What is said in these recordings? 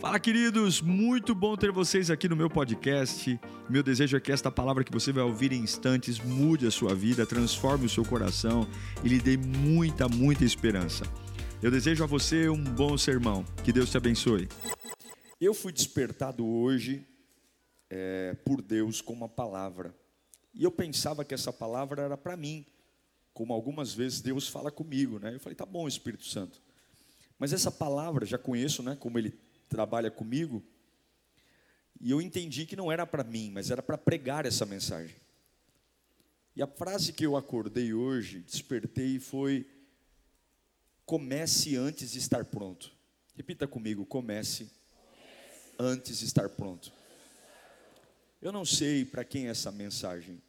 Fala, queridos! Muito bom ter vocês aqui no meu podcast. Meu desejo é que esta palavra que você vai ouvir em instantes mude a sua vida, transforme o seu coração e lhe dê muita, muita esperança. Eu desejo a você um bom sermão. Que Deus te abençoe. Eu fui despertado hoje é, por Deus com uma palavra. E eu pensava que essa palavra era para mim, como algumas vezes Deus fala comigo, né? Eu falei, tá bom, Espírito Santo. Mas essa palavra, já conheço, né? Como ele trabalha comigo, e eu entendi que não era para mim, mas era para pregar essa mensagem. E a frase que eu acordei hoje, despertei, foi: comece antes de estar pronto. Repita comigo: comece antes de estar pronto. Eu não sei para quem é essa mensagem,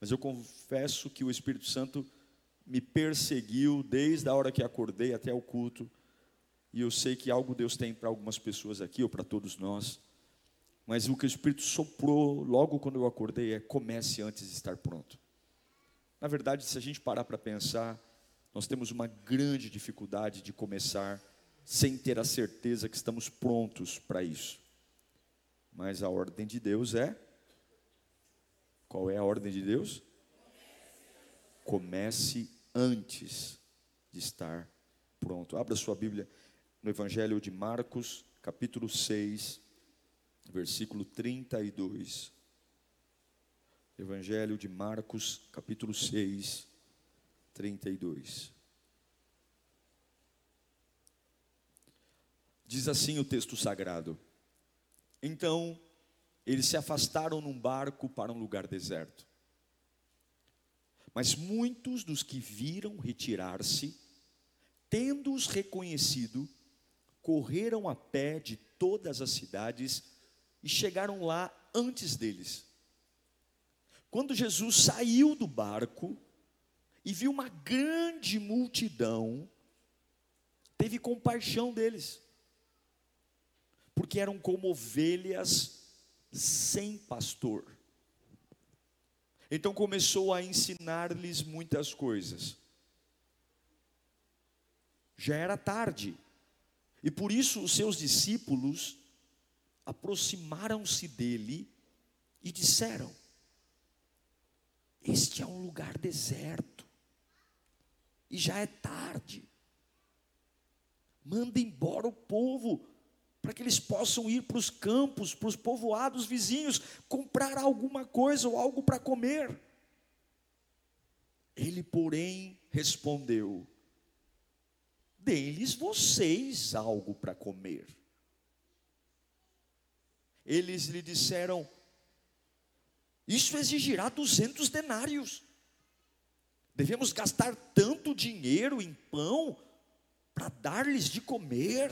mas eu confesso que o Espírito Santo me perseguiu desde a hora que acordei até o culto e eu sei que algo Deus tem para algumas pessoas aqui, ou para todos nós. Mas o que o Espírito soprou logo quando eu acordei é: comece antes de estar pronto. Na verdade, se a gente parar para pensar, nós temos uma grande dificuldade de começar sem ter a certeza que estamos prontos para isso. Mas a ordem de Deus é. Qual é a ordem de Deus? Comece antes de estar pronto. Abra sua Bíblia no Evangelho de Marcos, capítulo 6, versículo 32. Evangelho de Marcos, capítulo 6, 32. Diz assim o texto sagrado: Então eles se afastaram num barco para um lugar deserto. Mas muitos dos que viram retirar-se, tendo-os reconhecido, correram a pé de todas as cidades e chegaram lá antes deles. Quando Jesus saiu do barco e viu uma grande multidão, teve compaixão deles, porque eram como ovelhas sem pastor. Então começou a ensinar-lhes muitas coisas. Já era tarde, e por isso os seus discípulos aproximaram-se dele e disseram: Este é um lugar deserto, e já é tarde. Manda embora o povo, para que eles possam ir para os campos, para os povoados vizinhos, comprar alguma coisa ou algo para comer. Ele, porém, respondeu: deles vocês algo para comer. Eles lhe disseram: Isso exigirá duzentos denários. Devemos gastar tanto dinheiro em pão para dar-lhes de comer?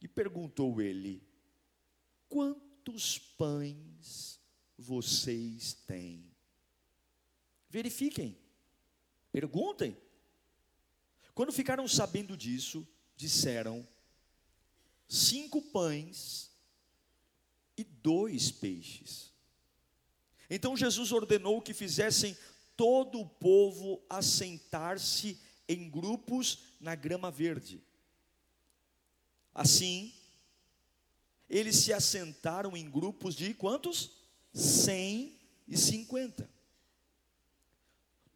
E perguntou ele: Quantos pães vocês têm? Verifiquem, perguntem. Quando ficaram sabendo disso, disseram: cinco pães e dois peixes. Então Jesus ordenou que fizessem todo o povo assentar-se em grupos na grama verde. Assim, eles se assentaram em grupos de quantos? Cem e cinquenta.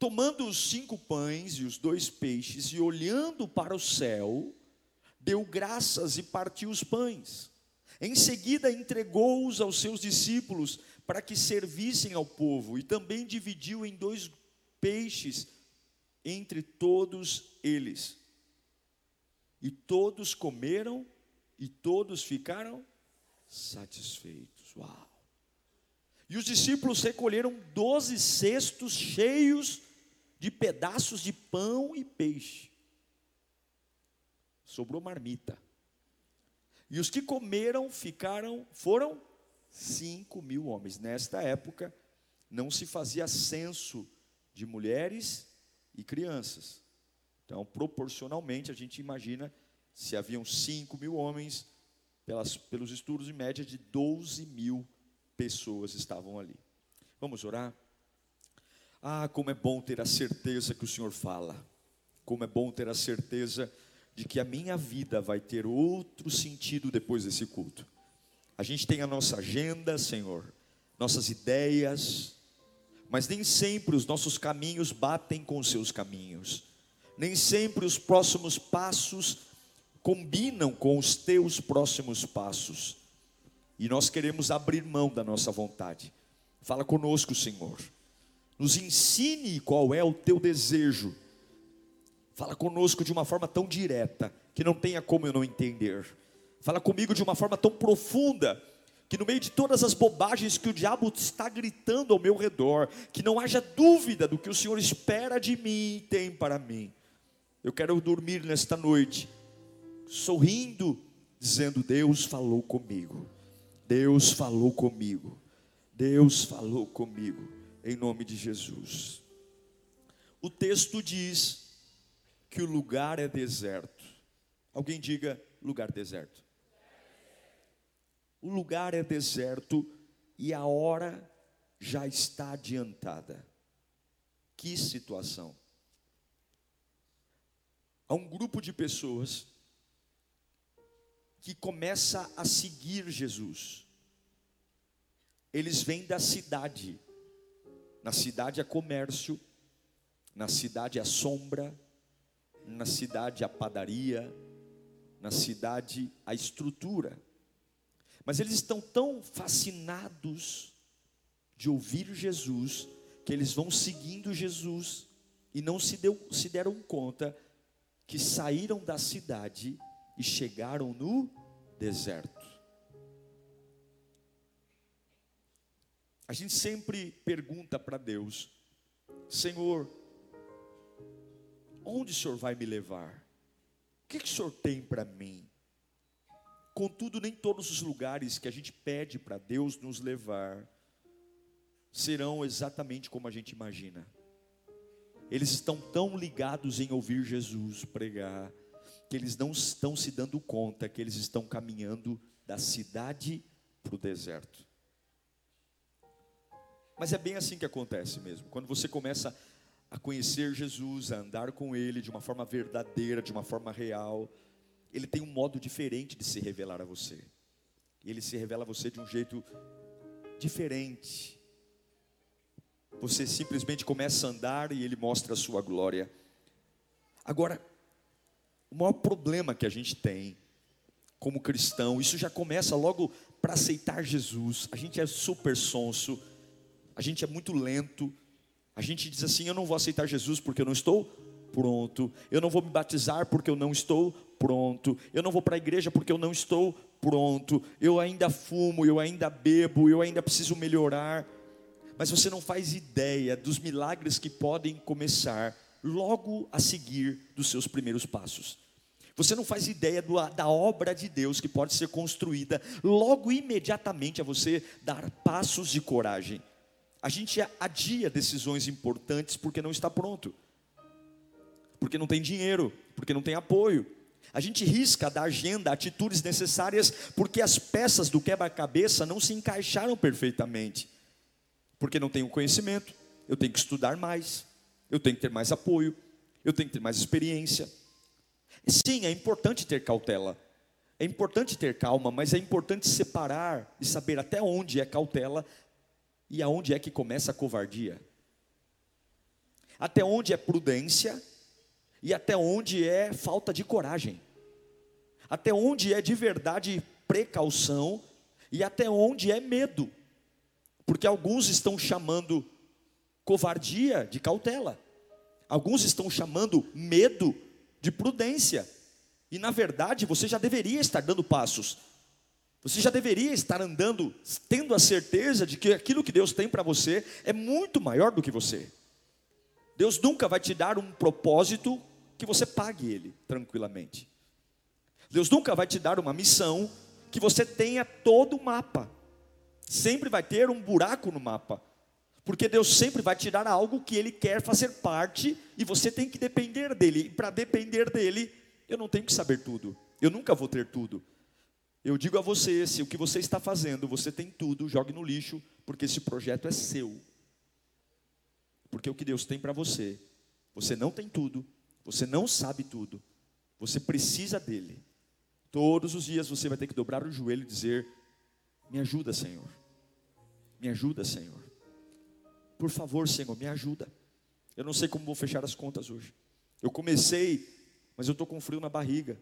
Tomando os cinco pães e os dois peixes e olhando para o céu, deu graças e partiu os pães. Em seguida, entregou-os aos seus discípulos para que servissem ao povo, e também dividiu em dois peixes entre todos eles. E todos comeram e todos ficaram satisfeitos. Uau! E os discípulos recolheram doze cestos cheios de pedaços de pão e peixe. Sobrou marmita. E os que comeram ficaram, foram cinco mil homens. Nesta época, não se fazia censo de mulheres e crianças. Então, proporcionalmente, a gente imagina se haviam cinco mil homens, pelas, pelos estudos, em média de 12 mil pessoas estavam ali. Vamos orar? Ah, como é bom ter a certeza que o Senhor fala. Como é bom ter a certeza de que a minha vida vai ter outro sentido depois desse culto. A gente tem a nossa agenda, Senhor, nossas ideias, mas nem sempre os nossos caminhos batem com os seus caminhos, nem sempre os próximos passos combinam com os teus próximos passos, e nós queremos abrir mão da nossa vontade. Fala conosco, Senhor, nos ensine qual é o teu desejo. Fala conosco de uma forma tão direta que não tenha como eu não entender. Fala comigo de uma forma tão profunda que no meio de todas as bobagens que o diabo está gritando ao meu redor, que não haja dúvida do que o Senhor espera de mim e tem para mim. Eu quero dormir nesta noite, sorrindo, dizendo: Deus falou comigo, Deus falou comigo, Deus falou comigo, em nome de Jesus. O texto diz que o lugar é deserto. Alguém diga lugar deserto o lugar é deserto e a hora já está adiantada. Que situação! Há um grupo de pessoas que começa a seguir Jesus. Eles vêm da cidade. Na cidade há comércio, na cidade há sombra, na cidade há padaria, na cidade há estrutura. Mas eles estão tão fascinados de ouvir Jesus, que eles vão seguindo Jesus e não se, deu, se deram conta que saíram da cidade e chegaram no deserto. A gente sempre pergunta para Deus: Senhor, onde o Senhor vai me levar? O que, que o Senhor tem para mim? Contudo, nem todos os lugares que a gente pede para Deus nos levar serão exatamente como a gente imagina. Eles estão tão ligados em ouvir Jesus pregar, que eles não estão se dando conta que eles estão caminhando da cidade para o deserto. Mas é bem assim que acontece mesmo. Quando você começa a conhecer Jesus, a andar com Ele de uma forma verdadeira, de uma forma real, ele tem um modo diferente de se revelar a você. Ele se revela a você de um jeito diferente. Você simplesmente começa a andar e ele mostra a sua glória. Agora, o maior problema que a gente tem como cristão, isso já começa logo para aceitar Jesus. A gente é super sonso, a gente é muito lento. A gente diz assim: eu não vou aceitar Jesus porque eu não estou pronto. Eu não vou me batizar porque eu não estou pronto. Eu não vou para a igreja porque eu não estou pronto. Eu ainda fumo, eu ainda bebo, eu ainda preciso melhorar. Mas você não faz ideia dos milagres que podem começar logo a seguir dos seus primeiros passos. Você não faz ideia do, da obra de Deus que pode ser construída logo imediatamente a você dar passos de coragem. A gente adia decisões importantes porque não está pronto porque não tem dinheiro, porque não tem apoio. A gente risca da agenda atitudes necessárias porque as peças do quebra-cabeça não se encaixaram perfeitamente. Porque não tenho conhecimento, eu tenho que estudar mais, eu tenho que ter mais apoio, eu tenho que ter mais experiência. Sim, é importante ter cautela, é importante ter calma, mas é importante separar e saber até onde é cautela e aonde é que começa a covardia. Até onde é prudência? E até onde é falta de coragem, até onde é de verdade precaução? E até onde é medo, porque alguns estão chamando covardia de cautela, alguns estão chamando medo de prudência, e na verdade você já deveria estar dando passos, você já deveria estar andando, tendo a certeza de que aquilo que Deus tem para você é muito maior do que você. Deus nunca vai te dar um propósito que você pague ele tranquilamente. Deus nunca vai te dar uma missão que você tenha todo o mapa. Sempre vai ter um buraco no mapa. Porque Deus sempre vai te dar algo que Ele quer fazer parte e você tem que depender dele. E para depender dele, eu não tenho que saber tudo. Eu nunca vou ter tudo. Eu digo a você: se o que você está fazendo, você tem tudo, jogue no lixo, porque esse projeto é seu. Porque o que Deus tem para você, você não tem tudo, você não sabe tudo, Você precisa dele. Todos os dias você vai ter que dobrar o joelho e dizer: Me ajuda, Senhor. Me ajuda, Senhor. Por favor, Senhor, me ajuda. Eu não sei como vou fechar as contas hoje. Eu comecei, mas eu estou com frio na barriga.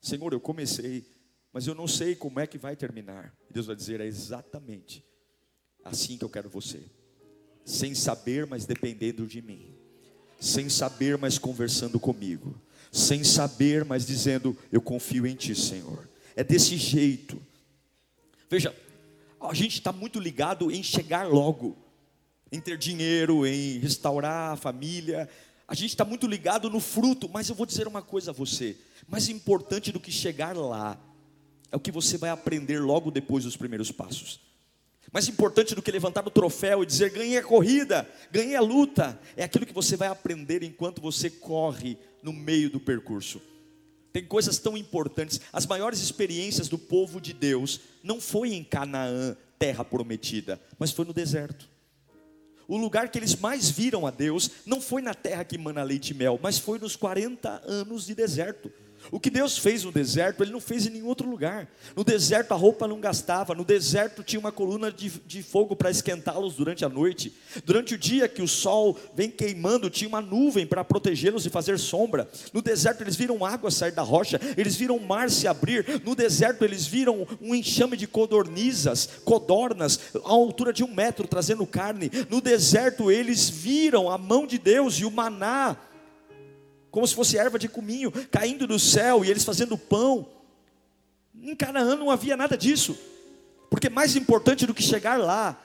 Senhor, eu comecei, mas eu não sei como é que vai terminar. E Deus vai dizer: É exatamente assim que eu quero você. Sem saber, mas dependendo de mim. Sem saber, mas conversando comigo sem saber, mas dizendo: Eu confio em Ti, Senhor. É desse jeito. Veja, a gente está muito ligado em chegar logo, em ter dinheiro, em restaurar a família. A gente está muito ligado no fruto, mas eu vou dizer uma coisa a você: mais importante do que chegar lá, é o que você vai aprender logo depois dos primeiros passos. Mais importante do que levantar o troféu e dizer ganhei a corrida, ganhei a luta, é aquilo que você vai aprender enquanto você corre no meio do percurso. Tem coisas tão importantes. As maiores experiências do povo de Deus não foi em Canaã, terra prometida, mas foi no deserto. O lugar que eles mais viram a Deus não foi na terra que mana leite e mel, mas foi nos 40 anos de deserto. O que Deus fez no deserto, Ele não fez em nenhum outro lugar. No deserto a roupa não gastava, no deserto tinha uma coluna de, de fogo para esquentá-los durante a noite. Durante o dia que o sol vem queimando, tinha uma nuvem para protegê-los e fazer sombra. No deserto eles viram água sair da rocha, eles viram o mar se abrir. No deserto eles viram um enxame de codornizas, codornas, à altura de um metro, trazendo carne. No deserto eles viram a mão de Deus e o maná como se fosse erva de cominho caindo do céu e eles fazendo pão. Em Canaã não havia nada disso, porque mais importante do que chegar lá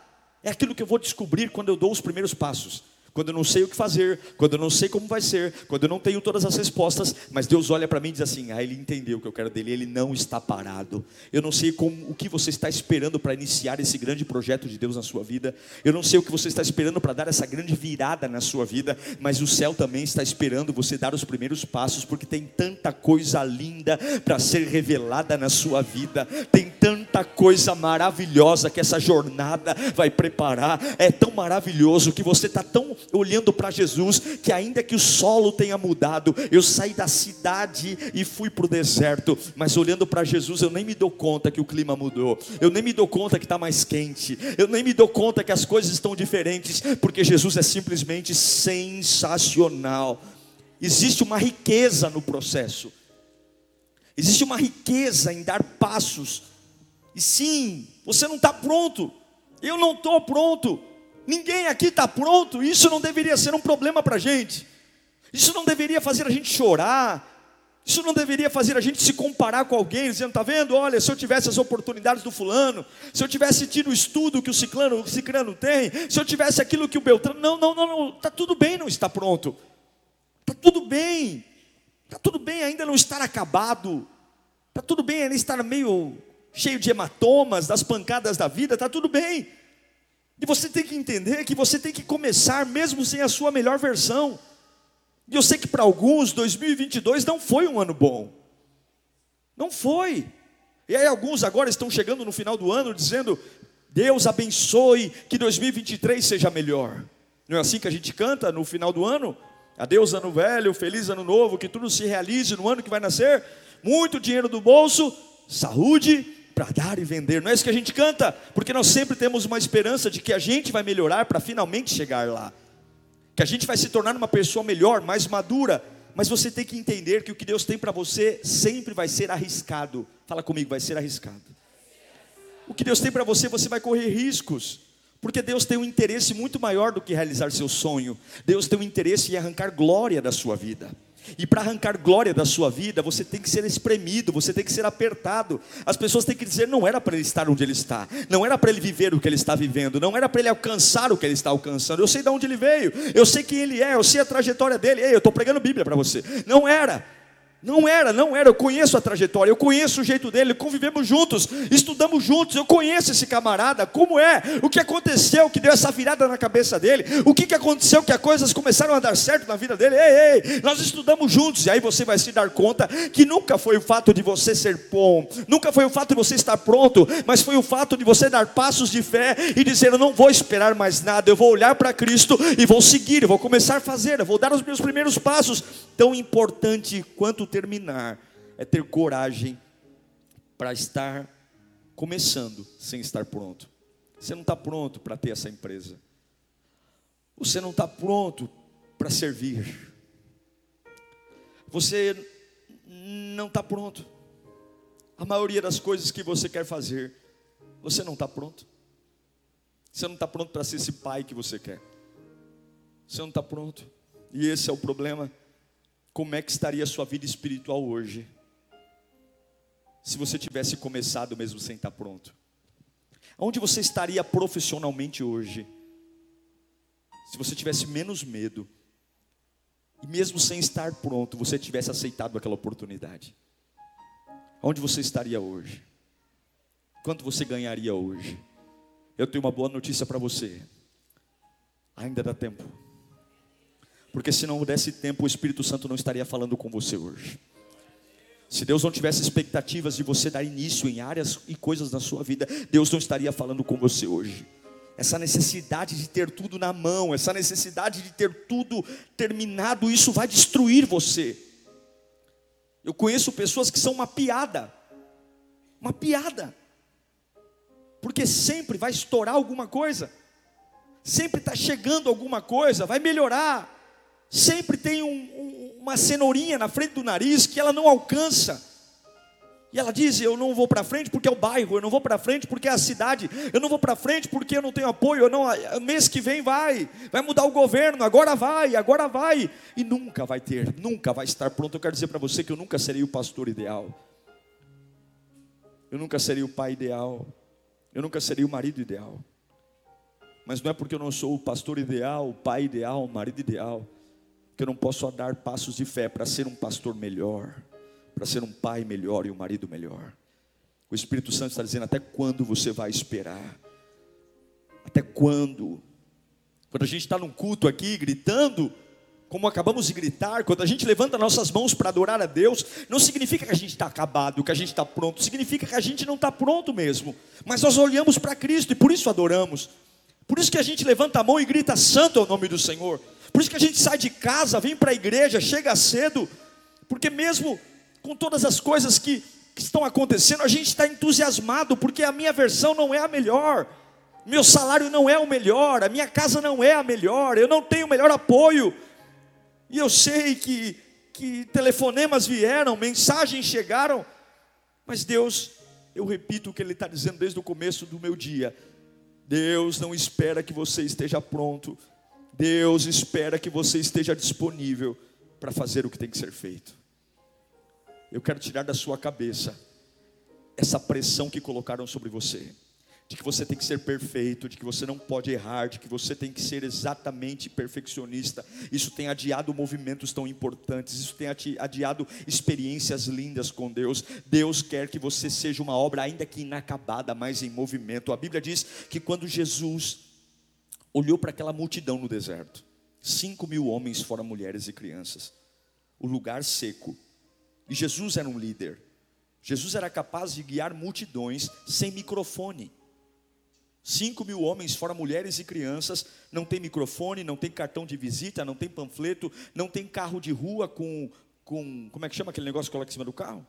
é aquilo que eu vou descobrir quando eu dou os primeiros passos quando eu não sei o que fazer, quando eu não sei como vai ser, quando eu não tenho todas as respostas, mas Deus olha para mim e diz assim: ah, ele entendeu o que eu quero dele, ele não está parado. Eu não sei como, o que você está esperando para iniciar esse grande projeto de Deus na sua vida, eu não sei o que você está esperando para dar essa grande virada na sua vida, mas o céu também está esperando você dar os primeiros passos, porque tem tanta coisa linda para ser revelada na sua vida, tem tanta coisa maravilhosa que essa jornada vai preparar, é tão maravilhoso que você está tão olhando para Jesus, que ainda que o solo tenha mudado, eu saí da cidade e fui para o deserto, mas olhando para Jesus, eu nem me dou conta que o clima mudou, eu nem me dou conta que está mais quente, eu nem me dou conta que as coisas estão diferentes, porque Jesus é simplesmente sensacional. Existe uma riqueza no processo, existe uma riqueza em dar passos, e sim, você não está pronto, eu não estou pronto, Ninguém aqui está pronto, isso não deveria ser um problema para a gente, isso não deveria fazer a gente chorar, isso não deveria fazer a gente se comparar com alguém, dizendo, está vendo? Olha, se eu tivesse as oportunidades do fulano, se eu tivesse tido o estudo que o ciclano, o ciclano tem, se eu tivesse aquilo que o Beltrano. Não, não, não, não, está tudo bem não está pronto. Está tudo bem. Está tudo bem ainda não estar acabado. Está tudo bem ainda estar meio cheio de hematomas, das pancadas da vida, está tudo bem. E você tem que entender que você tem que começar mesmo sem a sua melhor versão. E eu sei que para alguns 2022 não foi um ano bom. Não foi. E aí alguns agora estão chegando no final do ano dizendo: Deus abençoe que 2023 seja melhor. Não é assim que a gente canta no final do ano? Adeus ano velho, feliz ano novo, que tudo se realize no ano que vai nascer. Muito dinheiro do bolso, saúde para dar e vender. Não é isso que a gente canta, porque nós sempre temos uma esperança de que a gente vai melhorar para finalmente chegar lá. Que a gente vai se tornar uma pessoa melhor, mais madura. Mas você tem que entender que o que Deus tem para você sempre vai ser arriscado. Fala comigo, vai ser arriscado. O que Deus tem para você, você vai correr riscos. Porque Deus tem um interesse muito maior do que realizar seu sonho. Deus tem um interesse em arrancar glória da sua vida. E para arrancar glória da sua vida, você tem que ser espremido, você tem que ser apertado. As pessoas têm que dizer: não era para ele estar onde ele está, não era para ele viver o que ele está vivendo, não era para ele alcançar o que ele está alcançando. Eu sei de onde ele veio, eu sei quem ele é, eu sei a trajetória dele. Ei, eu estou pregando Bíblia para você. Não era. Não era, não era. Eu conheço a trajetória, eu conheço o jeito dele, convivemos juntos, estudamos juntos. Eu conheço esse camarada, como é, o que aconteceu que deu essa virada na cabeça dele, o que, que aconteceu que as coisas começaram a dar certo na vida dele. Ei, ei, nós estudamos juntos, e aí você vai se dar conta que nunca foi o fato de você ser bom, nunca foi o fato de você estar pronto, mas foi o fato de você dar passos de fé e dizer: Eu não vou esperar mais nada, eu vou olhar para Cristo e vou seguir, eu vou começar a fazer, eu vou dar os meus primeiros passos. Tão importante quanto terminar é ter coragem para estar começando sem estar pronto. Você não está pronto para ter essa empresa. Você não está pronto para servir. Você não está pronto. A maioria das coisas que você quer fazer, você não está pronto. Você não está pronto para ser esse pai que você quer. Você não está pronto. E esse é o problema. Como é que estaria a sua vida espiritual hoje? Se você tivesse começado mesmo sem estar pronto. Onde você estaria profissionalmente hoje? Se você tivesse menos medo. E mesmo sem estar pronto, você tivesse aceitado aquela oportunidade. Onde você estaria hoje? Quanto você ganharia hoje? Eu tenho uma boa notícia para você. Ainda dá tempo. Porque se não desse tempo, o Espírito Santo não estaria falando com você hoje. Se Deus não tivesse expectativas de você dar início em áreas e coisas na sua vida, Deus não estaria falando com você hoje. Essa necessidade de ter tudo na mão, essa necessidade de ter tudo terminado, isso vai destruir você. Eu conheço pessoas que são uma piada, uma piada, porque sempre vai estourar alguma coisa, sempre está chegando alguma coisa, vai melhorar, sempre tem um, um, uma cenourinha na frente do nariz que ela não alcança. E ela diz: Eu não vou para frente porque é o bairro, eu não vou para frente porque é a cidade, eu não vou para frente porque eu não tenho apoio, eu não, mês que vem vai, vai mudar o governo, agora vai, agora vai, e nunca vai ter, nunca vai estar pronto. Eu quero dizer para você que eu nunca serei o pastor ideal, eu nunca serei o pai ideal, eu nunca serei o marido ideal, mas não é porque eu não sou o pastor ideal, o pai ideal, o marido ideal, que eu não posso dar passos de fé para ser um pastor melhor, para ser um pai melhor e um marido melhor. O Espírito Santo está dizendo: até quando você vai esperar? Até quando? Quando a gente está num culto aqui gritando, como acabamos de gritar, quando a gente levanta nossas mãos para adorar a Deus, não significa que a gente está acabado, que a gente está pronto, significa que a gente não está pronto mesmo, mas nós olhamos para Cristo e por isso adoramos, por isso que a gente levanta a mão e grita: Santo é o nome do Senhor. Por isso que a gente sai de casa, vem para a igreja, chega cedo, porque mesmo com todas as coisas que, que estão acontecendo, a gente está entusiasmado, porque a minha versão não é a melhor, meu salário não é o melhor, a minha casa não é a melhor, eu não tenho o melhor apoio, e eu sei que, que telefonemas vieram, mensagens chegaram, mas Deus, eu repito o que Ele está dizendo desde o começo do meu dia: Deus não espera que você esteja pronto Deus espera que você esteja disponível para fazer o que tem que ser feito. Eu quero tirar da sua cabeça essa pressão que colocaram sobre você, de que você tem que ser perfeito, de que você não pode errar, de que você tem que ser exatamente perfeccionista. Isso tem adiado movimentos tão importantes, isso tem adiado experiências lindas com Deus. Deus quer que você seja uma obra, ainda que inacabada, mas em movimento. A Bíblia diz que quando Jesus olhou para aquela multidão no deserto. Cinco mil homens, fora mulheres e crianças. O lugar seco. E Jesus era um líder. Jesus era capaz de guiar multidões sem microfone. Cinco mil homens, fora mulheres e crianças, não tem microfone, não tem cartão de visita, não tem panfleto, não tem carro de rua com, com como é que chama aquele negócio que coloca em cima do carro?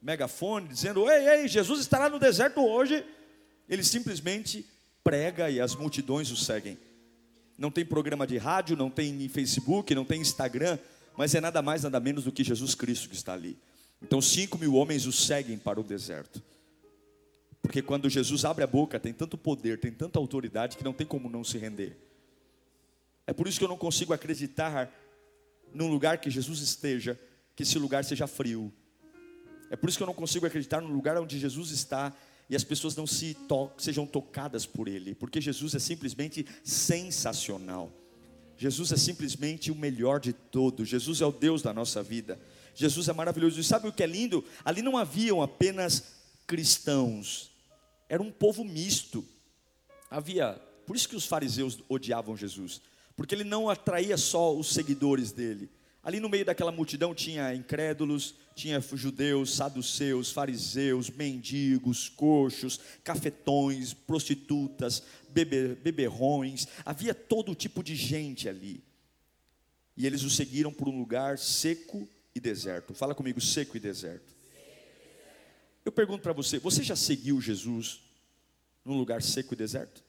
Megafone, dizendo: Ei, ei, Jesus estará no deserto hoje. Ele simplesmente prega e as multidões o seguem. Não tem programa de rádio, não tem Facebook, não tem Instagram, mas é nada mais, nada menos do que Jesus Cristo que está ali. Então, cinco mil homens o seguem para o deserto. Porque quando Jesus abre a boca, tem tanto poder, tem tanta autoridade, que não tem como não se render. É por isso que eu não consigo acreditar num lugar que Jesus esteja, que esse lugar seja frio. É por isso que eu não consigo acreditar no lugar onde Jesus está, e as pessoas não se to sejam tocadas por ele, porque Jesus é simplesmente sensacional. Jesus é simplesmente o melhor de todos. Jesus é o Deus da nossa vida. Jesus é maravilhoso. E sabe o que é lindo? Ali não haviam apenas cristãos, era um povo misto. Havia, por isso que os fariseus odiavam Jesus, porque ele não atraía só os seguidores dele. Ali no meio daquela multidão tinha incrédulos, tinha judeus, saduceus, fariseus, mendigos, coxos, cafetões, prostitutas, bebe, beberrões, havia todo tipo de gente ali. E eles o seguiram por um lugar seco e deserto. Fala comigo, seco e deserto. Eu pergunto para você: você já seguiu Jesus num lugar seco e deserto?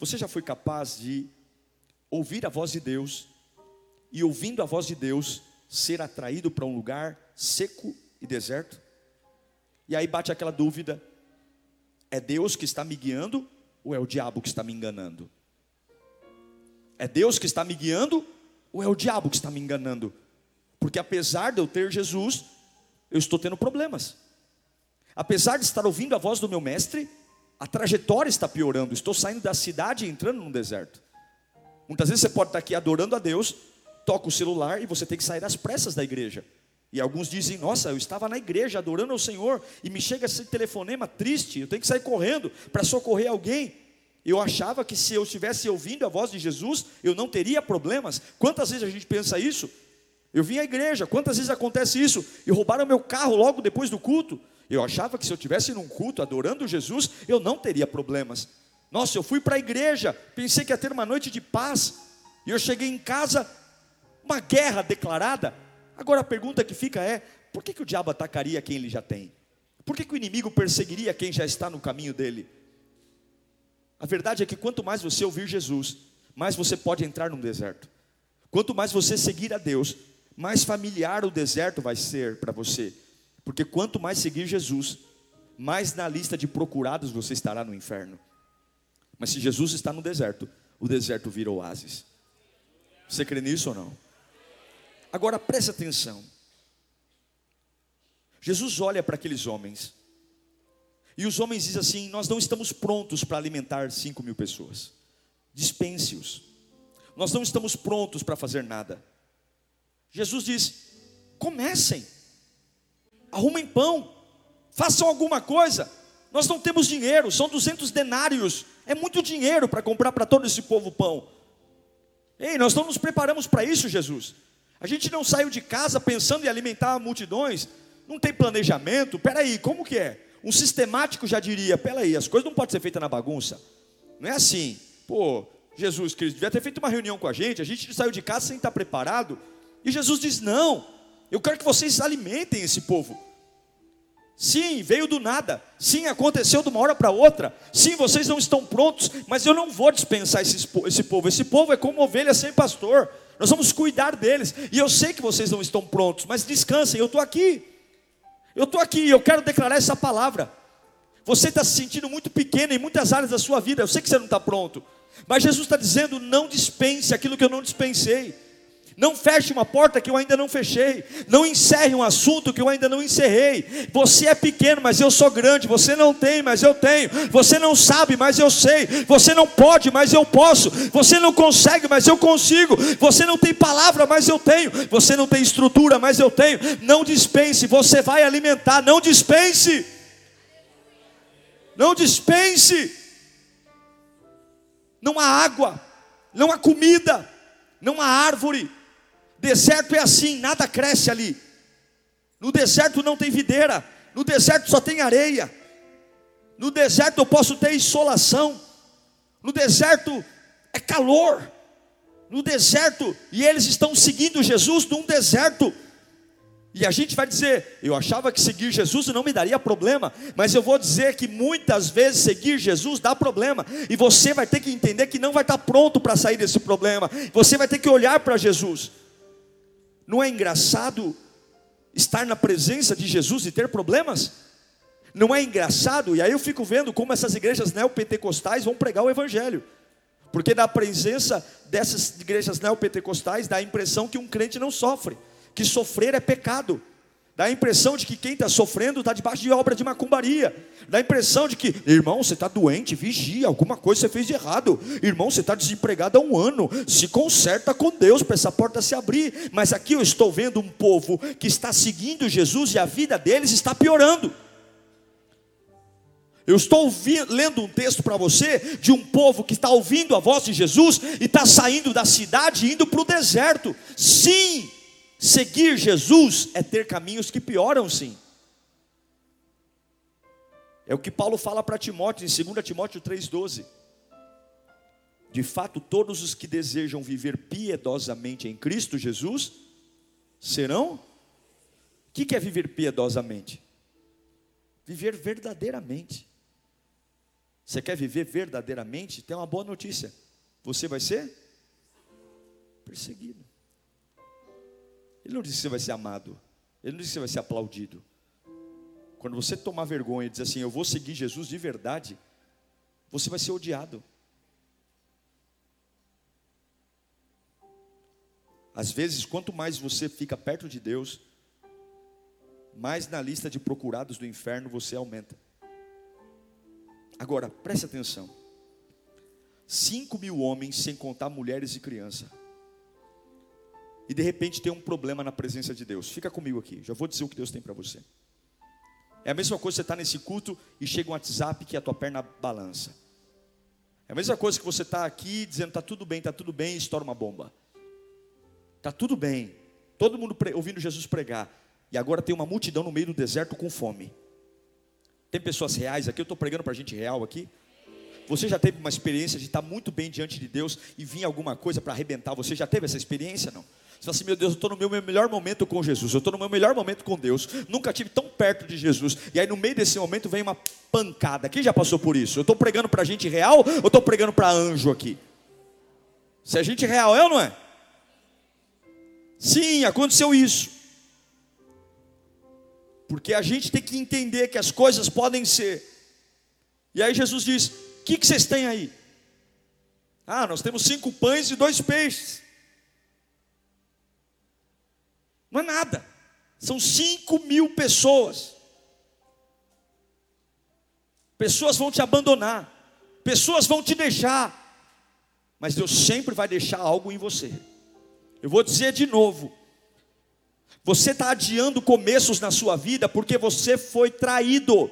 Você já foi capaz de ouvir a voz de Deus e, ouvindo a voz de Deus, ser atraído para um lugar seco e deserto? E aí bate aquela dúvida: é Deus que está me guiando ou é o diabo que está me enganando? É Deus que está me guiando ou é o diabo que está me enganando? Porque apesar de eu ter Jesus, eu estou tendo problemas. Apesar de estar ouvindo a voz do meu mestre, a trajetória está piorando. Estou saindo da cidade e entrando num deserto. Muitas vezes você pode estar aqui adorando a Deus, toca o celular e você tem que sair às pressas da igreja. E alguns dizem: Nossa, eu estava na igreja adorando ao Senhor e me chega esse telefonema triste, eu tenho que sair correndo para socorrer alguém. Eu achava que se eu estivesse ouvindo a voz de Jesus, eu não teria problemas. Quantas vezes a gente pensa isso? Eu vim à igreja, quantas vezes acontece isso? E roubaram meu carro logo depois do culto. Eu achava que se eu tivesse num culto adorando Jesus, eu não teria problemas. Nossa, eu fui para a igreja, pensei que ia ter uma noite de paz, e eu cheguei em casa, uma guerra declarada. Agora a pergunta que fica é: por que, que o diabo atacaria quem ele já tem? Por que, que o inimigo perseguiria quem já está no caminho dele? A verdade é que quanto mais você ouvir Jesus, mais você pode entrar num deserto. Quanto mais você seguir a Deus, mais familiar o deserto vai ser para você. Porque quanto mais seguir Jesus, mais na lista de procurados você estará no inferno. Mas se Jesus está no deserto, o deserto vira oásis. Você crê nisso ou não? Agora preste atenção. Jesus olha para aqueles homens e os homens dizem assim: Nós não estamos prontos para alimentar cinco mil pessoas. Dispense-os. Nós não estamos prontos para fazer nada. Jesus diz: Comecem, arrumem pão, façam alguma coisa. Nós não temos dinheiro, são 200 denários, é muito dinheiro para comprar para todo esse povo pão. Ei, nós não nos preparamos para isso, Jesus. A gente não saiu de casa pensando em alimentar multidões, não tem planejamento. Peraí, como que é? Um sistemático já diria: peraí, as coisas não podem ser feitas na bagunça. Não é assim. Pô, Jesus Cristo devia ter feito uma reunião com a gente, a gente saiu de casa sem estar preparado. E Jesus diz: não, eu quero que vocês alimentem esse povo. Sim, veio do nada. Sim, aconteceu de uma hora para outra. Sim, vocês não estão prontos, mas eu não vou dispensar esse, esse povo. Esse povo é como ovelha sem pastor. Nós vamos cuidar deles. E eu sei que vocês não estão prontos, mas descansem, eu estou aqui. Eu estou aqui, eu quero declarar essa palavra. Você está se sentindo muito pequeno em muitas áreas da sua vida, eu sei que você não está pronto, mas Jesus está dizendo: não dispense aquilo que eu não dispensei. Não feche uma porta que eu ainda não fechei. Não encerre um assunto que eu ainda não encerrei. Você é pequeno, mas eu sou grande. Você não tem, mas eu tenho. Você não sabe, mas eu sei. Você não pode, mas eu posso. Você não consegue, mas eu consigo. Você não tem palavra, mas eu tenho. Você não tem estrutura, mas eu tenho. Não dispense, você vai alimentar. Não dispense. Não dispense. Não há água, não há comida, não há árvore. Deserto é assim, nada cresce ali. No deserto não tem videira, no deserto só tem areia. No deserto eu posso ter insolação. No deserto é calor. No deserto, e eles estão seguindo Jesus num deserto. E a gente vai dizer, eu achava que seguir Jesus não me daria problema, mas eu vou dizer que muitas vezes seguir Jesus dá problema, e você vai ter que entender que não vai estar pronto para sair desse problema, você vai ter que olhar para Jesus. Não é engraçado estar na presença de Jesus e ter problemas? Não é engraçado? E aí eu fico vendo como essas igrejas neopentecostais vão pregar o Evangelho. Porque da presença dessas igrejas neopentecostais dá a impressão que um crente não sofre que sofrer é pecado. Dá a impressão de que quem está sofrendo está debaixo de obra de macumbaria. Dá a impressão de que, irmão, você está doente, vigia, alguma coisa você fez de errado. Irmão, você está desempregado há um ano. Se conserta com Deus para essa porta se abrir. Mas aqui eu estou vendo um povo que está seguindo Jesus e a vida deles está piorando. Eu estou lendo um texto para você de um povo que está ouvindo a voz de Jesus e está saindo da cidade e indo para o deserto. Sim, Seguir Jesus é ter caminhos que pioram, sim. É o que Paulo fala para Timóteo, em 2 Timóteo 3,12. De fato, todos os que desejam viver piedosamente em Cristo Jesus serão. O que é viver piedosamente? Viver verdadeiramente. Você quer viver verdadeiramente? Tem uma boa notícia. Você vai ser perseguido. Ele não disse que você vai ser amado. Ele não disse que você vai ser aplaudido. Quando você tomar vergonha e dizer assim, eu vou seguir Jesus de verdade, você vai ser odiado. Às vezes, quanto mais você fica perto de Deus, mais na lista de procurados do inferno você aumenta. Agora, preste atenção: 5 mil homens, sem contar mulheres e crianças, e de repente tem um problema na presença de Deus. Fica comigo aqui, já vou dizer o que Deus tem para você. É a mesma coisa você estar tá nesse culto e chega um WhatsApp que a tua perna balança. É a mesma coisa que você está aqui dizendo está tudo bem, está tudo bem e estoura uma bomba. Está tudo bem. Todo mundo ouvindo Jesus pregar. E agora tem uma multidão no meio do deserto com fome. Tem pessoas reais aqui, eu estou pregando para gente real aqui. Você já teve uma experiência de estar muito bem diante de Deus e vir alguma coisa para arrebentar? Você já teve essa experiência? Não? Você fala assim, meu Deus, eu estou no meu melhor momento com Jesus, eu estou no meu melhor momento com Deus, nunca tive tão perto de Jesus, e aí no meio desse momento vem uma pancada. Quem já passou por isso? Eu estou pregando para gente real ou estou pregando para anjo aqui? Se é gente real, é ou não é? Sim, aconteceu isso. Porque a gente tem que entender que as coisas podem ser. E aí Jesus diz: O que, que vocês têm aí? Ah, nós temos cinco pães e dois peixes. Não é nada. São cinco mil pessoas. Pessoas vão te abandonar. Pessoas vão te deixar. Mas Deus sempre vai deixar algo em você. Eu vou dizer de novo. Você está adiando começos na sua vida porque você foi traído.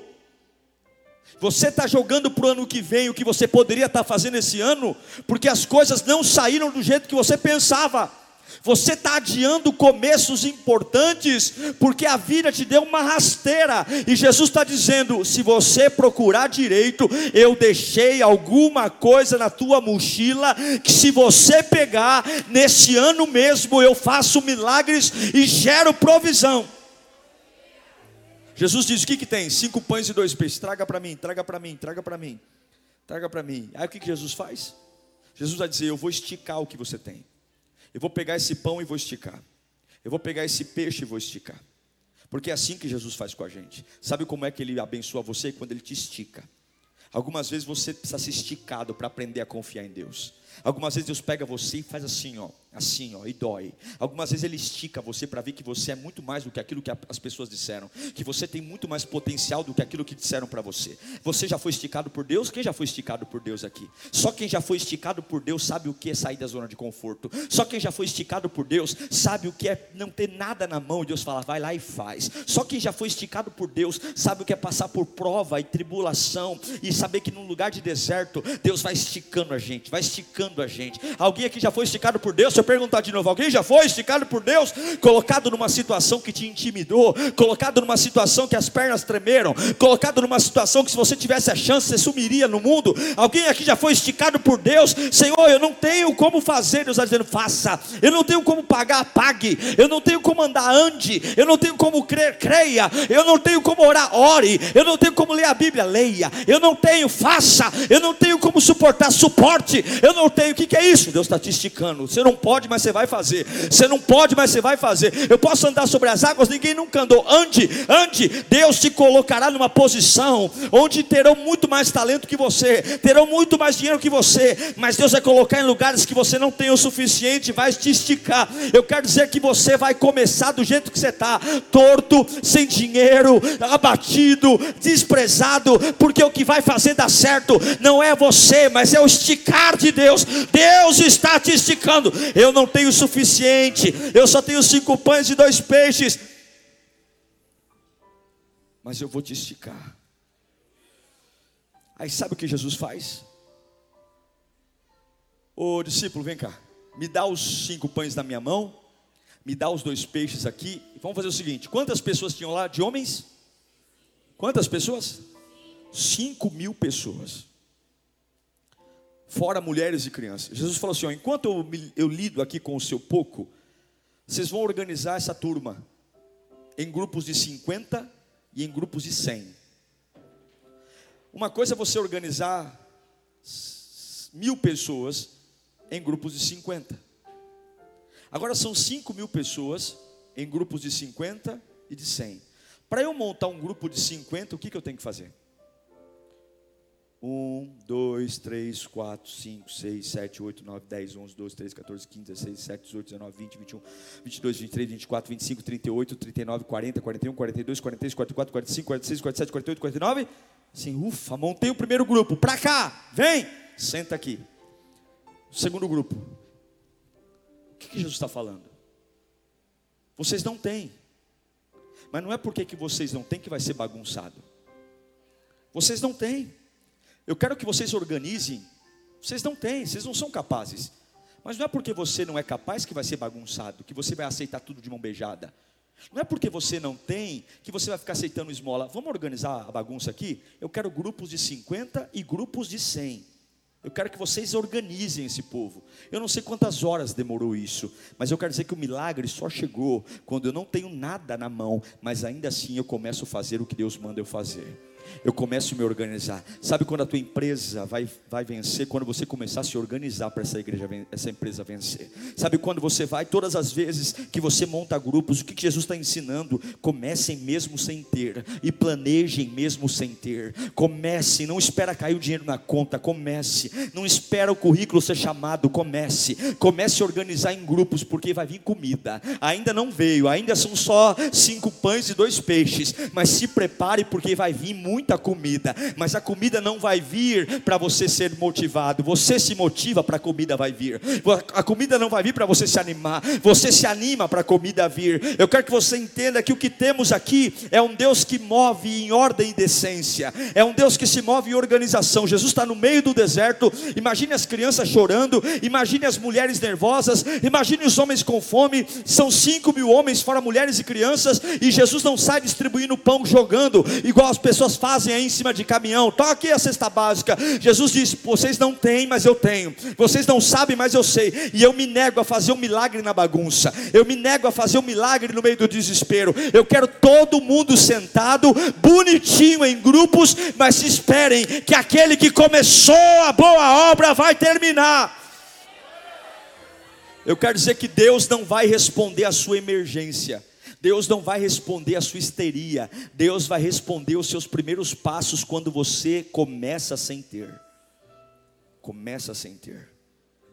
Você está jogando para o ano que vem o que você poderia estar tá fazendo esse ano, porque as coisas não saíram do jeito que você pensava. Você está adiando começos importantes, porque a vida te deu uma rasteira, e Jesus está dizendo: se você procurar direito, eu deixei alguma coisa na tua mochila, que se você pegar, nesse ano mesmo eu faço milagres e gero provisão. Jesus diz: o que, que tem? Cinco pães e dois peixes, traga para mim, traga para mim, traga para mim, traga para mim. Aí o que, que Jesus faz? Jesus vai dizer: eu vou esticar o que você tem. Eu vou pegar esse pão e vou esticar. Eu vou pegar esse peixe e vou esticar. Porque é assim que Jesus faz com a gente. Sabe como é que ele abençoa você? Quando ele te estica. Algumas vezes você precisa ser esticado para aprender a confiar em Deus. Algumas vezes Deus pega você e faz assim, ó, assim, ó, e dói. Algumas vezes ele estica você para ver que você é muito mais do que aquilo que as pessoas disseram, que você tem muito mais potencial do que aquilo que disseram para você. Você já foi esticado por Deus? Quem já foi esticado por Deus aqui? Só quem já foi esticado por Deus sabe o que é sair da zona de conforto. Só quem já foi esticado por Deus sabe o que é não ter nada na mão e Deus fala, vai lá e faz. Só quem já foi esticado por Deus sabe o que é passar por prova e tribulação e saber que num lugar de deserto Deus vai esticando a gente, vai esticando a gente. Alguém aqui já foi esticado por Deus? Eu perguntar de novo, alguém já foi esticado por Deus, colocado numa situação que te intimidou, colocado numa situação que as pernas tremeram, colocado numa situação que se você tivesse a chance, você sumiria no mundo? Alguém aqui já foi esticado por Deus, Senhor, eu não tenho como fazer, Deus está dizendo, faça, eu não tenho como pagar, pague, eu não tenho como andar, ande, eu não tenho como crer, creia, eu não tenho como orar, ore, eu não tenho como ler a Bíblia, leia, eu não tenho, faça, eu não tenho como suportar, suporte, eu não tenho, o que, que é isso? Deus está te esticando, você não pode pode, mas você vai fazer. Você não pode, mas você vai fazer. Eu posso andar sobre as águas, ninguém nunca andou. Ande, ande. Deus te colocará numa posição onde terão muito mais talento que você, terão muito mais dinheiro que você, mas Deus vai colocar em lugares que você não tem o suficiente, vai te esticar. Eu quero dizer que você vai começar do jeito que você está, torto, sem dinheiro, abatido, desprezado, porque o que vai fazer dar certo não é você, mas é o esticar de Deus. Deus está te esticando eu não tenho o suficiente, eu só tenho cinco pães e dois peixes. Mas eu vou te esticar. Aí sabe o que Jesus faz? Ô discípulo, vem cá, me dá os cinco pães na minha mão, me dá os dois peixes aqui. Vamos fazer o seguinte: quantas pessoas tinham lá de homens? Quantas pessoas? Cinco mil pessoas. Fora mulheres e crianças. Jesus falou assim: ó, enquanto eu, eu lido aqui com o seu pouco, vocês vão organizar essa turma em grupos de 50 e em grupos de 100. Uma coisa é você organizar mil pessoas em grupos de 50. Agora são 5 mil pessoas em grupos de 50 e de 100. Para eu montar um grupo de 50, o que, que eu tenho que fazer? 1, 2, 3, 4, 5, 6, 7, 8, 9, 10, 11, 12, 13, 14, 15, 16, 17, 18, 19, 20, 21, 22, 23, 24, 25, 38, 39, 40, 41, 42, 43, 44, 45, 46, 47, 48, 49. Assim, ufa, montei o primeiro grupo. Para cá, vem, senta aqui. Segundo grupo. O que, que Jesus está falando? Vocês não têm. Mas não é porque que vocês não têm que vai ser bagunçado. Vocês não têm. Eu quero que vocês organizem. Vocês não têm, vocês não são capazes. Mas não é porque você não é capaz que vai ser bagunçado, que você vai aceitar tudo de mão beijada. Não é porque você não tem que você vai ficar aceitando esmola. Vamos organizar a bagunça aqui? Eu quero grupos de 50 e grupos de 100. Eu quero que vocês organizem esse povo. Eu não sei quantas horas demorou isso, mas eu quero dizer que o milagre só chegou quando eu não tenho nada na mão, mas ainda assim eu começo a fazer o que Deus manda eu fazer eu começo a me organizar. Sabe quando a tua empresa vai, vai vencer? Quando você começar a se organizar para essa igreja, essa empresa vencer. Sabe quando você vai, todas as vezes que você monta grupos, o que Jesus está ensinando? Comecem mesmo sem ter e planejem mesmo sem ter. Comece, não espera cair o dinheiro na conta, comece. Não espera o currículo ser chamado, comece. Comece a organizar em grupos, porque vai vir comida. Ainda não veio, ainda são só cinco pães e dois peixes, mas se prepare porque vai vir muito muita comida, mas a comida não vai vir para você ser motivado. Você se motiva para a comida vai vir. A comida não vai vir para você se animar. Você se anima para a comida vir. Eu quero que você entenda que o que temos aqui é um Deus que move em ordem e decência. É um Deus que se move em organização. Jesus está no meio do deserto. Imagine as crianças chorando. Imagine as mulheres nervosas. Imagine os homens com fome. São cinco mil homens, fora mulheres e crianças. E Jesus não sai distribuindo pão, jogando, igual as pessoas fazem aí em cima de caminhão. Toca aqui a cesta básica. Jesus disse: Vocês não têm, mas eu tenho. Vocês não sabem, mas eu sei. E eu me nego a fazer um milagre na bagunça. Eu me nego a fazer um milagre no meio do desespero. Eu quero todo mundo sentado, bonitinho em grupos, mas esperem que aquele que começou a boa obra vai terminar. Eu quero dizer que Deus não vai responder a sua emergência. Deus não vai responder a sua histeria, Deus vai responder os seus primeiros passos quando você começa sem ter. Começa sem ter.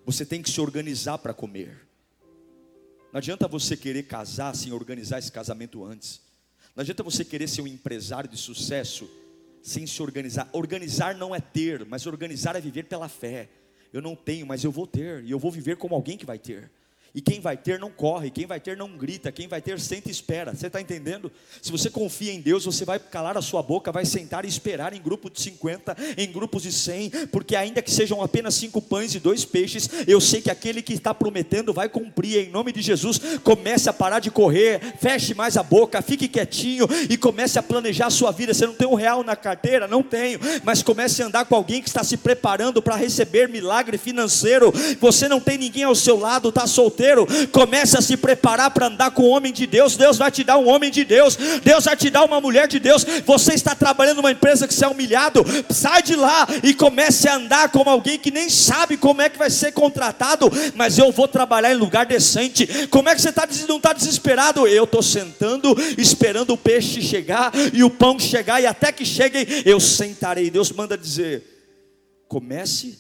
Você tem que se organizar para comer. Não adianta você querer casar sem organizar esse casamento antes. Não adianta você querer ser um empresário de sucesso sem se organizar. Organizar não é ter, mas organizar é viver pela fé. Eu não tenho, mas eu vou ter, e eu vou viver como alguém que vai ter. E quem vai ter não corre, quem vai ter não grita, quem vai ter senta e espera. Você está entendendo? Se você confia em Deus, você vai calar a sua boca, vai sentar e esperar em grupo de 50, em grupos de 100, porque ainda que sejam apenas cinco pães e dois peixes, eu sei que aquele que está prometendo vai cumprir. Em nome de Jesus, comece a parar de correr, feche mais a boca, fique quietinho e comece a planejar a sua vida. Você não tem um real na carteira? Não tenho, mas comece a andar com alguém que está se preparando para receber milagre financeiro. Você não tem ninguém ao seu lado, está solteiro comece a se preparar para andar com o homem de Deus. Deus vai te dar um homem de Deus, Deus vai te dar uma mulher de Deus. Você está trabalhando numa empresa que se é humilhado, sai de lá e comece a andar como alguém que nem sabe como é que vai ser contratado, mas eu vou trabalhar em lugar decente. Como é que você está, não está desesperado? Eu estou sentando, esperando o peixe chegar e o pão chegar, e até que cheguem, eu sentarei. Deus manda dizer: comece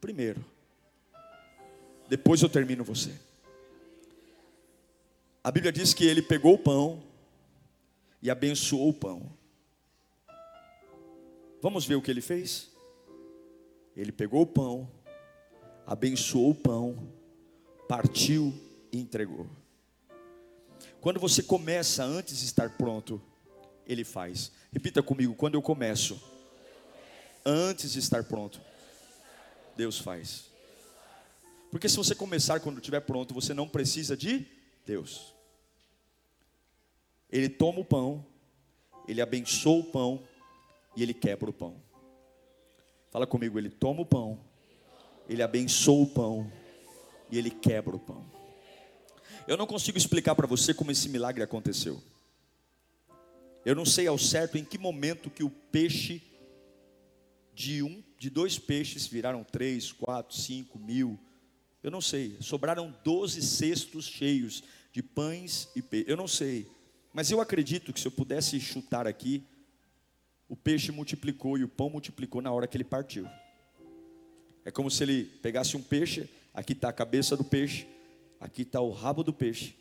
primeiro depois eu termino você. A Bíblia diz que ele pegou o pão e abençoou o pão. Vamos ver o que ele fez? Ele pegou o pão, abençoou o pão, partiu e entregou. Quando você começa antes de estar pronto, ele faz. Repita comigo: quando eu começo, antes de estar pronto, Deus faz. Porque se você começar quando estiver pronto, você não precisa de Deus. Ele toma o pão, ele abençoa o pão e ele quebra o pão. Fala comigo, ele toma o pão, Ele abençoa o pão e ele quebra o pão. Eu não consigo explicar para você como esse milagre aconteceu. Eu não sei ao certo em que momento que o peixe de um, de dois peixes viraram três, quatro, cinco mil. Eu não sei. Sobraram doze cestos cheios de pães e peixes. Eu não sei. Mas eu acredito que se eu pudesse chutar aqui, o peixe multiplicou e o pão multiplicou na hora que ele partiu. É como se ele pegasse um peixe, aqui está a cabeça do peixe, aqui está o rabo do peixe.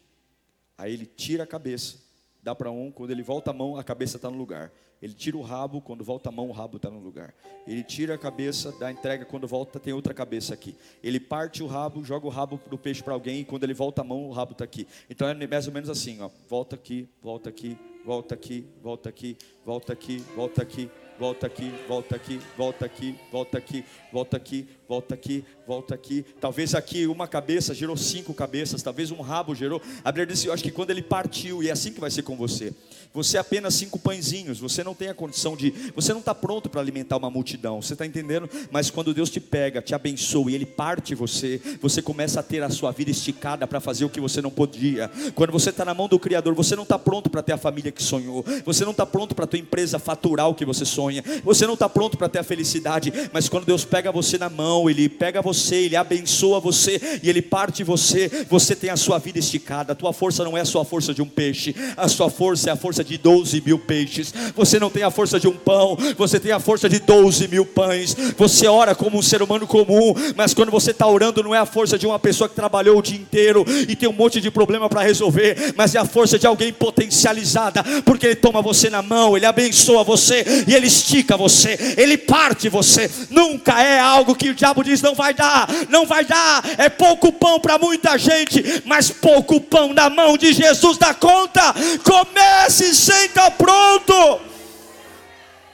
Aí ele tira a cabeça, dá para um, quando ele volta a mão, a cabeça está no lugar. Ele tira o rabo, quando volta a mão, o rabo está no lugar. Ele tira a cabeça, dá entrega, quando volta, tem outra cabeça aqui. Ele parte o rabo, joga o rabo do peixe para alguém, e quando ele volta a mão, o rabo está aqui. Então é mais ou menos assim: ó, volta aqui, volta aqui, volta aqui, volta aqui, volta aqui, volta aqui, volta aqui, volta aqui, volta aqui, volta aqui, volta aqui, volta aqui, volta aqui. Talvez aqui uma cabeça gerou cinco cabeças, talvez um rabo gerou. A Bíblia diz, eu acho que quando ele partiu, e é assim que vai ser com você. Você é apenas cinco pãezinhos, você não tem a condição de, você não está pronto para alimentar uma multidão, você está entendendo? Mas quando Deus te pega, te abençoa e Ele parte você, você começa a ter a sua vida esticada para fazer o que você não podia. Quando você está na mão do Criador, você não está pronto para ter a família que sonhou, você não está pronto para a tua empresa faturar o que você sonha, você não está pronto para ter a felicidade, mas quando Deus pega você na mão, Ele pega você, Ele abençoa você e Ele parte você, você tem a sua vida esticada. A tua força não é a sua força de um peixe, a sua força é a força de 12 mil peixes. Você não tem a força de um pão, você tem a força de 12 mil pães. Você ora como um ser humano comum, mas quando você está orando, não é a força de uma pessoa que trabalhou o dia inteiro e tem um monte de problema para resolver, mas é a força de alguém potencializada, porque Ele toma você na mão, Ele abençoa você e Ele estica você, Ele parte você. Nunca é algo que o diabo diz não vai dar, não vai dar. É pouco pão para muita gente, mas pouco pão na mão de Jesus dá conta. Comece sem estar pronto.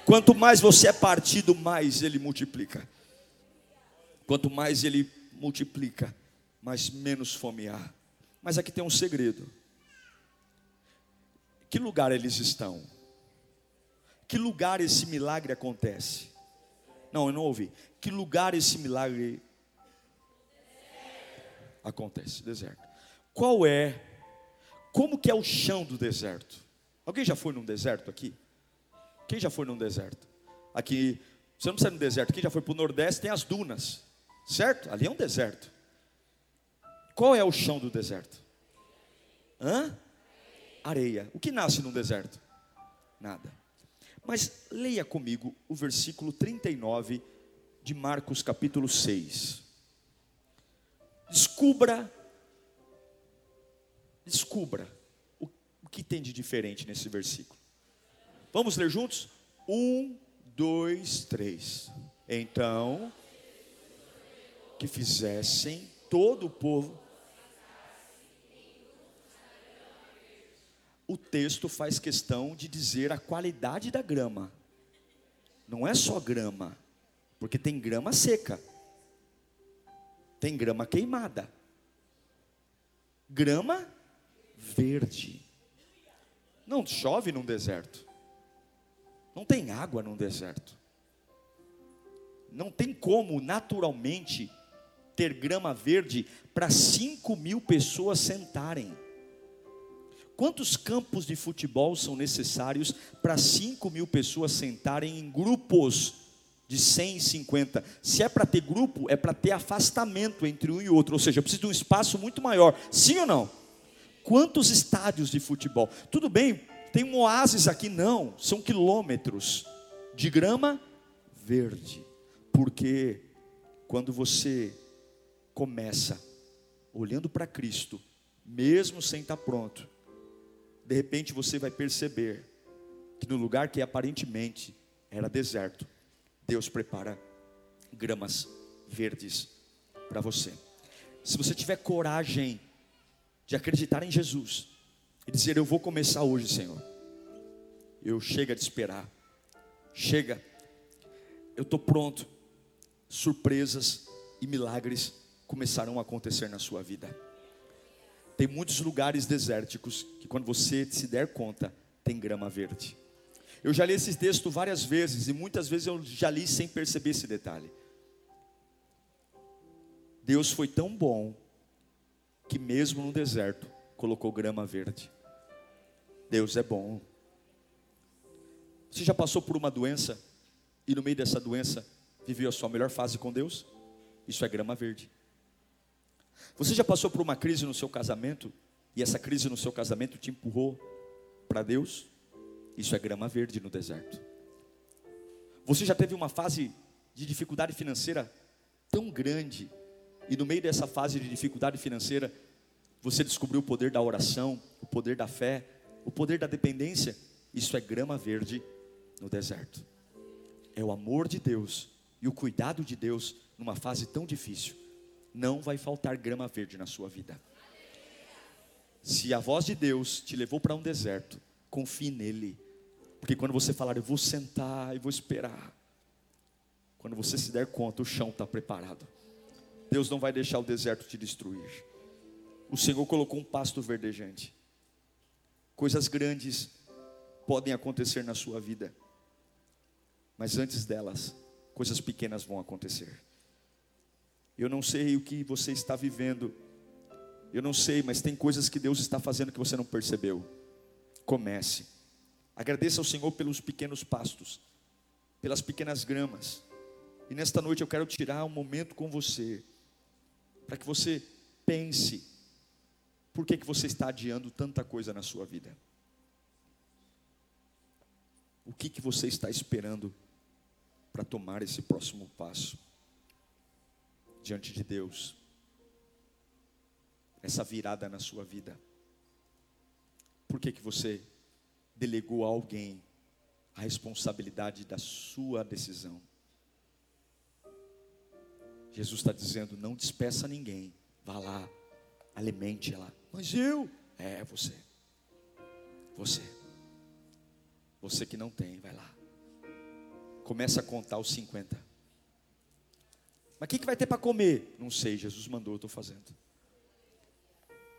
Quanto mais você é partido, mais ele multiplica. Quanto mais ele multiplica, mais menos fome há. Mas aqui tem um segredo. Que lugar eles estão? Que lugar esse milagre acontece? Não, eu não ouvi. Que lugar esse milagre acontece? Deserto. Qual é? Como que é o chão do deserto? Alguém já foi num deserto aqui? Quem já foi num deserto? Aqui, você não precisa no deserto, quem já foi para o Nordeste tem as dunas, certo? Ali é um deserto. Qual é o chão do deserto? Hã? Areia. O que nasce num deserto? Nada. Mas leia comigo o versículo 39 de Marcos capítulo 6. Descubra, descubra o, o que tem de diferente nesse versículo. Vamos ler juntos? Um, dois, três. Então, que fizessem todo o povo. O texto faz questão de dizer a qualidade da grama. Não é só grama, porque tem grama seca, tem grama queimada, grama verde. Não chove num deserto, não tem água num deserto, não tem como naturalmente ter grama verde para 5 mil pessoas sentarem. Quantos campos de futebol são necessários para 5 mil pessoas sentarem em grupos de 150? Se é para ter grupo, é para ter afastamento entre um e outro, ou seja, eu preciso de um espaço muito maior. Sim ou não? Quantos estádios de futebol? Tudo bem, tem um oásis aqui, não, são quilômetros de grama verde, porque quando você começa olhando para Cristo, mesmo sem estar pronto, de repente você vai perceber que no lugar que aparentemente era deserto, Deus prepara gramas verdes para você. Se você tiver coragem de acreditar em Jesus e dizer: Eu vou começar hoje, Senhor. Eu chega de esperar, chega, eu estou pronto. Surpresas e milagres começarão a acontecer na sua vida. Tem muitos lugares desérticos que, quando você se der conta, tem grama verde. Eu já li esse texto várias vezes e muitas vezes eu já li sem perceber esse detalhe. Deus foi tão bom que mesmo no deserto colocou grama verde. Deus é bom. Você já passou por uma doença e no meio dessa doença viveu a sua melhor fase com Deus? Isso é grama verde. Você já passou por uma crise no seu casamento e essa crise no seu casamento te empurrou para Deus? Isso é grama verde no deserto. Você já teve uma fase de dificuldade financeira tão grande e no meio dessa fase de dificuldade financeira você descobriu o poder da oração, o poder da fé, o poder da dependência? Isso é grama verde no deserto. É o amor de Deus e o cuidado de Deus numa fase tão difícil. Não vai faltar grama verde na sua vida. Se a voz de Deus te levou para um deserto, confie nele. Porque quando você falar, eu vou sentar e vou esperar. Quando você se der conta, o chão está preparado. Deus não vai deixar o deserto te destruir. O Senhor colocou um pasto verdejante. Coisas grandes podem acontecer na sua vida. Mas antes delas, coisas pequenas vão acontecer. Eu não sei o que você está vivendo. Eu não sei, mas tem coisas que Deus está fazendo que você não percebeu. Comece. Agradeça ao Senhor pelos pequenos pastos, pelas pequenas gramas. E nesta noite eu quero tirar um momento com você, para que você pense, por que, que você está adiando tanta coisa na sua vida? O que, que você está esperando para tomar esse próximo passo? diante de Deus, essa virada na sua vida? Por que, que você delegou a alguém a responsabilidade da sua decisão? Jesus está dizendo: não despeça ninguém, vá lá, alimente ela. Mas eu? É você. Você. Você que não tem, vai lá. Começa a contar os 50. Mas o que, que vai ter para comer? Não sei, Jesus mandou, eu estou fazendo.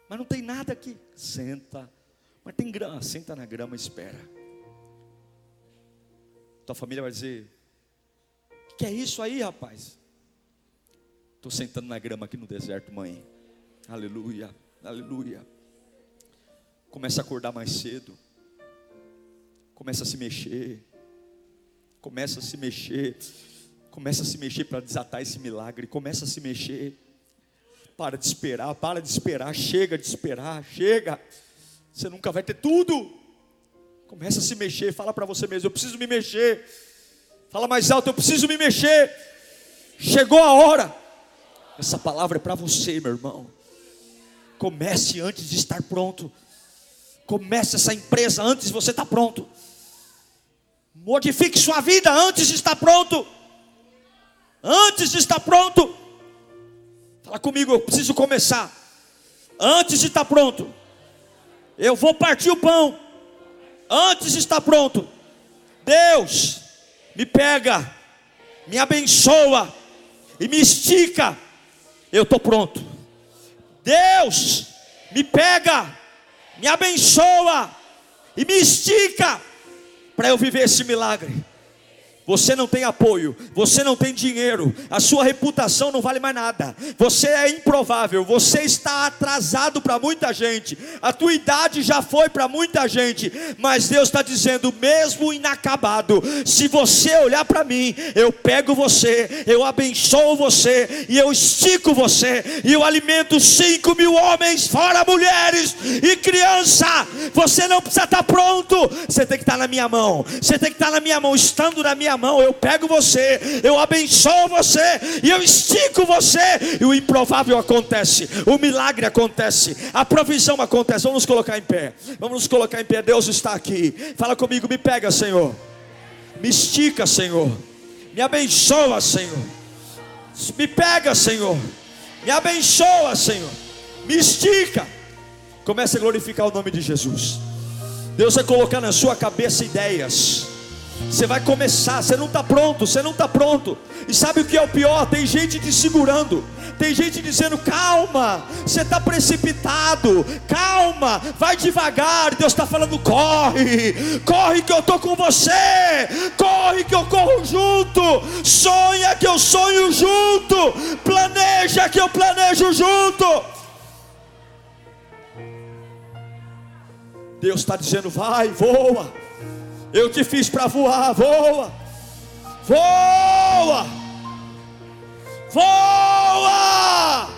Mas não tem nada aqui. Senta. Mas tem grama, senta na grama e espera. Tua família vai dizer: O que é isso aí, rapaz? Estou sentando na grama aqui no deserto, mãe. Aleluia, aleluia. Começa a acordar mais cedo. Começa a se mexer. Começa a se mexer. Começa a se mexer para desatar esse milagre. Começa a se mexer. Para de esperar, para de esperar. Chega de esperar, chega. Você nunca vai ter tudo. Começa a se mexer. Fala para você mesmo: eu preciso me mexer. Fala mais alto: eu preciso me mexer. Chegou a hora. Essa palavra é para você, meu irmão. Comece antes de estar pronto. Comece essa empresa antes de você estar pronto. Modifique sua vida antes de estar pronto antes de estar pronto. Fala comigo, eu preciso começar. Antes de estar pronto, eu vou partir o pão. Antes de estar pronto, Deus me pega, me abençoa e me estica. Eu estou pronto. Deus me pega, me abençoa e me estica para eu viver esse milagre. Você não tem apoio, você não tem dinheiro, a sua reputação não vale mais nada. Você é improvável, você está atrasado para muita gente. A tua idade já foi para muita gente, mas Deus está dizendo, mesmo inacabado, se você olhar para mim, eu pego você, eu abençoo você e eu estico você e eu alimento cinco mil homens, fora mulheres e criança. Você não precisa estar pronto, você tem que estar na minha mão. Você tem que estar na minha mão, estando na minha minha mão, eu pego você, eu abençoo você, e eu estico você, e o improvável acontece, o milagre acontece, a provisão acontece. Vamos nos colocar em pé, vamos nos colocar em pé. Deus está aqui, fala comigo, me pega, Senhor, me estica, Senhor, me abençoa, Senhor, me pega, Senhor, me abençoa, Senhor, me estica. Comece a glorificar o nome de Jesus. Deus vai colocar na sua cabeça ideias Você vai começar, você não está pronto, você não está pronto. E sabe o que é o pior? Tem gente te segurando, tem gente dizendo: calma, você está precipitado, calma, vai devagar. Deus está falando: corre, corre que eu estou com você, corre que eu corro junto, sonha que eu sonho junto, planeja que eu planejo junto. Deus está dizendo: vai, voa. Eu te fiz para voar, voa, voa, voa,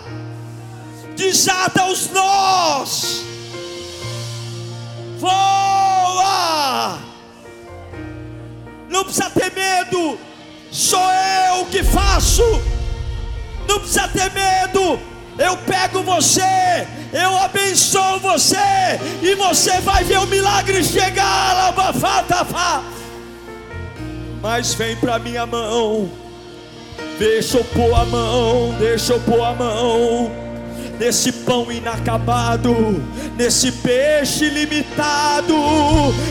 desata os nós, voa. Não precisa ter medo, sou eu que faço. Não precisa ter medo, eu pego você, eu abençoo você, e você vai ver o milagre chegar, mas vem para minha mão, deixa eu pôr a mão, deixa eu pôr a mão nesse pão inacabado, nesse peixe limitado.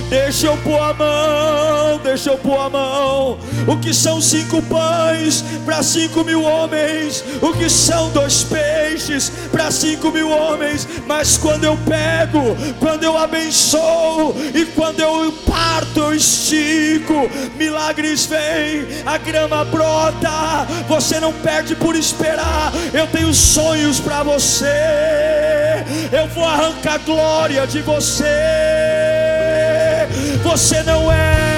Deixa eu pôr a mão, deixa eu pôr a mão. O que são cinco pães para cinco mil homens? O que são dois peixes para cinco mil homens? Mas quando eu pego, quando eu abençoo e quando eu parto, eu estico, milagres vêm, a grama brota. Você não perde por esperar. Eu tenho sonhos para você você, eu vou arrancar glória de você. Você não é,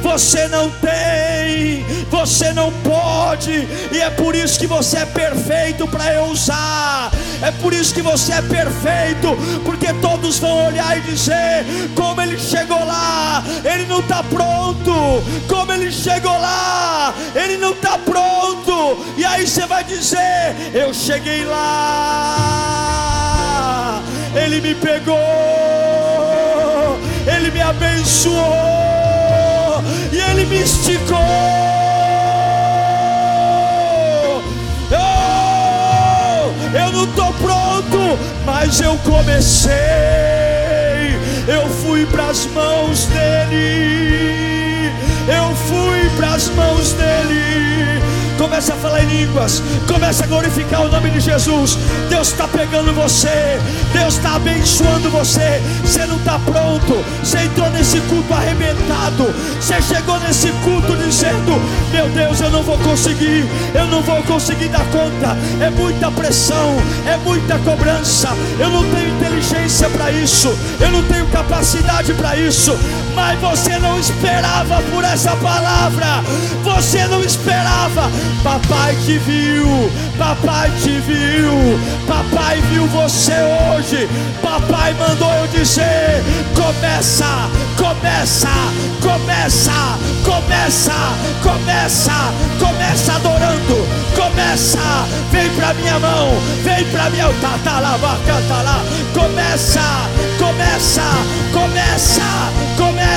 você não tem, você não pode, e é por isso que você é perfeito para eu usar. É por isso que você é perfeito, porque todos vão olhar e dizer: como ele chegou lá, ele não está pronto. Como ele chegou lá, ele não está pronto. E aí você vai dizer: eu cheguei lá, ele me pegou, ele me abençoou e ele me esticou. eu não estou pronto, mas eu comecei. Eu fui para as mãos dele, eu fui para as mãos dele Comece a falar em línguas. Comece a glorificar o nome de Jesus. Deus está pegando você. Deus está abençoando você. Você não está pronto. Você entrou nesse culto arrebentado. Você chegou nesse culto dizendo: Meu Deus, eu não vou conseguir. Eu não vou conseguir dar conta. É muita pressão. É muita cobrança. Eu não tenho inteligência para isso. Eu não tenho capacidade para isso. Mas você não esperava por essa palavra. Você não esperava Papai te viu, papai te viu, papai viu você hoje. Papai mandou eu dizer: começa, começa, começa, começa, começa, começa adorando, começa, vem pra minha mão, vem pra minha tá, tá lá, canta lá, começa, começa, começa,